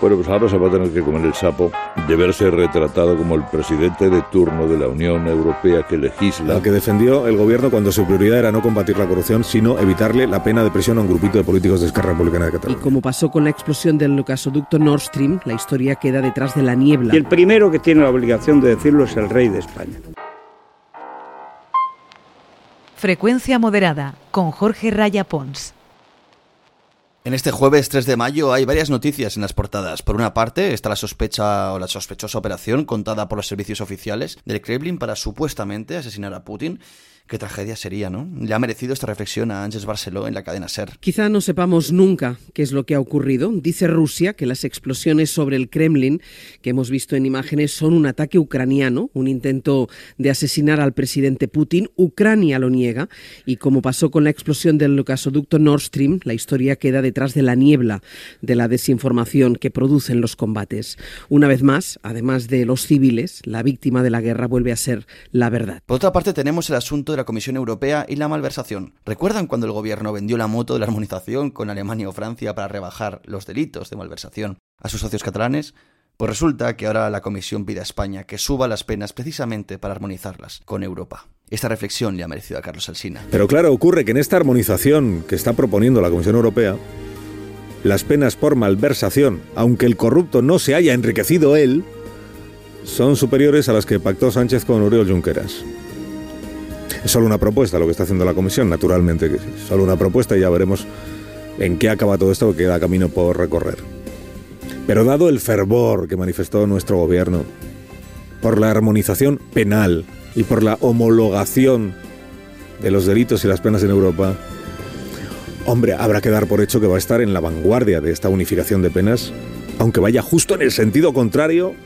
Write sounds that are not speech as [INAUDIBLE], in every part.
Bueno, pues ahora se va a tener que comer el sapo de verse retratado como el presidente de turno de la Unión Europea que legisla. Al que defendió el gobierno cuando su prioridad era no combatir la corrupción, sino evitarle la pena de prisión a un grupito de políticos de Esquerra Republicana de Cataluña. Y como pasó con la explosión del gasoducto Nord Stream, la historia queda detrás de la niebla. Y el primero que tiene la obligación de decirlo es el rey de España. Frecuencia moderada con Jorge Raya Pons. En este jueves 3 de mayo hay varias noticias en las portadas. Por una parte está la sospecha o la sospechosa operación contada por los servicios oficiales del Kremlin para supuestamente asesinar a Putin Qué tragedia sería, ¿no? Le ha merecido esta reflexión a Ángeles Barceló en la cadena SER. Quizá no sepamos nunca qué es lo que ha ocurrido. Dice Rusia que las explosiones sobre el Kremlin que hemos visto en imágenes son un ataque ucraniano, un intento de asesinar al presidente Putin. Ucrania lo niega y como pasó con la explosión del gasoducto Nord Stream, la historia queda detrás de la niebla de la desinformación que producen los combates. Una vez más, además de los civiles, la víctima de la guerra vuelve a ser la verdad. Por otra parte, tenemos el asunto de la Comisión Europea y la malversación. ¿Recuerdan cuando el gobierno vendió la moto de la armonización con Alemania o Francia para rebajar los delitos de malversación a sus socios catalanes? Pues resulta que ahora la Comisión pide a España que suba las penas precisamente para armonizarlas con Europa. Esta reflexión le ha merecido a Carlos Alsina. Pero claro, ocurre que en esta armonización que está proponiendo la Comisión Europea, las penas por malversación, aunque el corrupto no se haya enriquecido él, son superiores a las que pactó Sánchez con Oriol Junqueras. Es solo una propuesta lo que está haciendo la comisión, naturalmente sí. Solo una propuesta y ya veremos en qué acaba todo esto, que queda camino por recorrer. Pero dado el fervor que manifestó nuestro gobierno por la armonización penal y por la homologación de los delitos y las penas en Europa, hombre, habrá que dar por hecho que va a estar en la vanguardia de esta unificación de penas, aunque vaya justo en el sentido contrario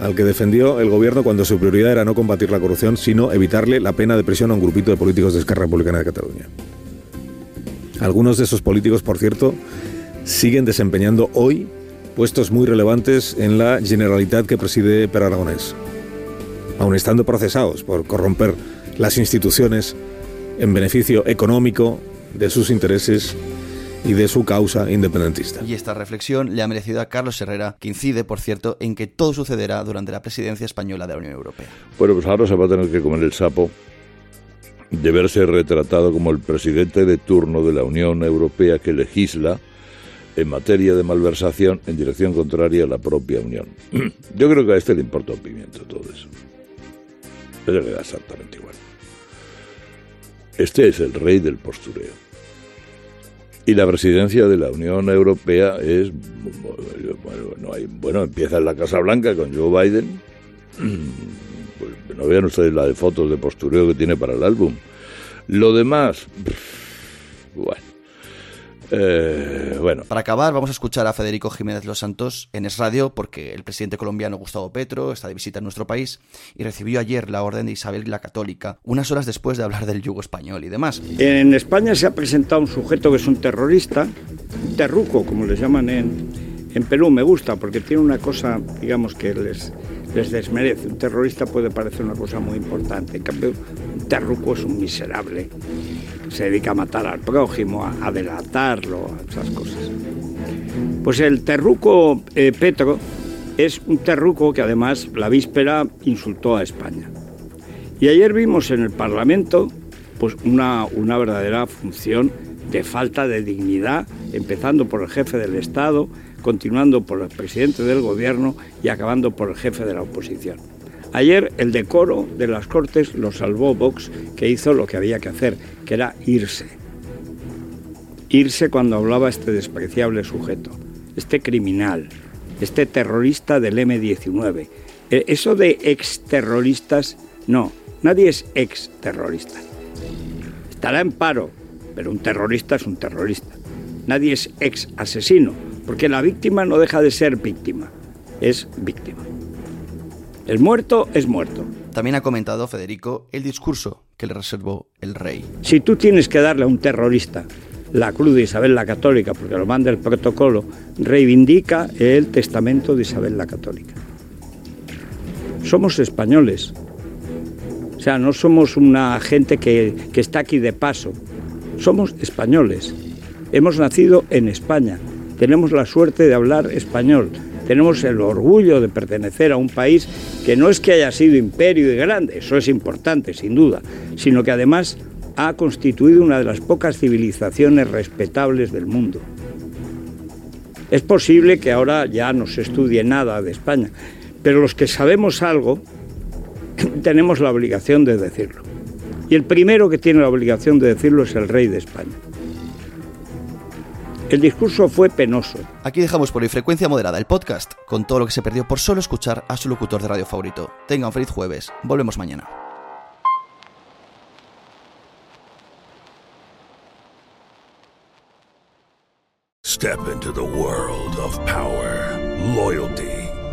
al que defendió el gobierno cuando su prioridad era no combatir la corrupción, sino evitarle la pena de prisión a un grupito de políticos de Esquerra Republicana de Cataluña. Algunos de esos políticos, por cierto, siguen desempeñando hoy puestos muy relevantes en la Generalitat que preside Per Aragonés, aun estando procesados por corromper las instituciones en beneficio económico de sus intereses y de su causa independentista. Y esta reflexión le ha merecido a Carlos Herrera, que incide, por cierto, en que todo sucederá durante la presidencia española de la Unión Europea. Bueno, pues ahora se va a tener que comer el sapo de verse retratado como el presidente de turno de la Unión Europea que legisla en materia de malversación en dirección contraria a la propia Unión. [CLEARS THROAT] Yo creo que a este le importa un pimiento todo eso. Pero le da exactamente igual. Este es el rey del postureo. Y la presidencia de la Unión Europea es, bueno, bueno empieza en la Casa Blanca con Joe Biden. [CLEARS THROAT] Pues no vean ustedes la de fotos de postureo que tiene para el álbum. Lo demás, bueno, eh, bueno. Para acabar, vamos a escuchar a Federico Jiménez Los Santos en Es Radio, porque el presidente colombiano Gustavo Petro está de visita en nuestro país y recibió ayer la orden de Isabel la Católica, unas horas después de hablar del yugo español y demás. En España se ha presentado un sujeto que es un terrorista, terruco, como les llaman en, en Perú. Me gusta porque tiene una cosa, digamos, que les, les desmerece. Un terrorista puede parecer una cosa muy importante. En cambio, un terruco es un miserable se dedica a matar al prójimo, a, delatarlo, a esas cosas. Pues el terruco eh, Petro es un terruco que además la víspera insultó a España. Y ayer vimos en el Parlamento pues una, una verdadera función de falta de dignidad, empezando por el jefe del Estado, continuando por el presidente del Gobierno y acabando por el jefe de la oposición. Ayer el decoro de las Cortes lo salvó Vox, que hizo lo que había que hacer, que era irse. Irse cuando hablaba este despreciable sujeto, este criminal, este terrorista del M-19. E, eso de exterroristas, no, nadie es exterrorista. Estará en paro, pero un terrorista es un terrorista. Nadie es ex asesino, porque la víctima no deja de ser víctima, es víctima. El muerto es muerto. También ha comentado Federico el discurso que le reservó el rey. Si tú tienes que darle a un terrorista la cruz de Isabel la Católica, porque lo manda el protocolo, reivindica el testamento de Isabel la Católica. Somos españoles. O sea, no somos una gente que, que está aquí de paso. Somos españoles. Hemos nacido en España. Tenemos la suerte de hablar español tenemos el orgullo de pertenecer a un país que no es que haya sido imperio y grande, eso es importante, sin duda, sino que además ha constituido una de las pocas civilizaciones respetables del mundo. Es posible que ahora ya no se estudie nada de España, pero los que sabemos algo [CLEARS THROAT] tenemos la obligación de decirlo. Y el primero que tiene la obligación de decirlo es el rey de España. El discurso fue penoso. Aquí dejamos por hoy Frecuencia Moderada, el podcast, con todo lo que se perdió por solo escuchar a su locutor de radio favorito. Tengan un feliz jueves. Volvemos mañana. Step into the world of power, loyalty,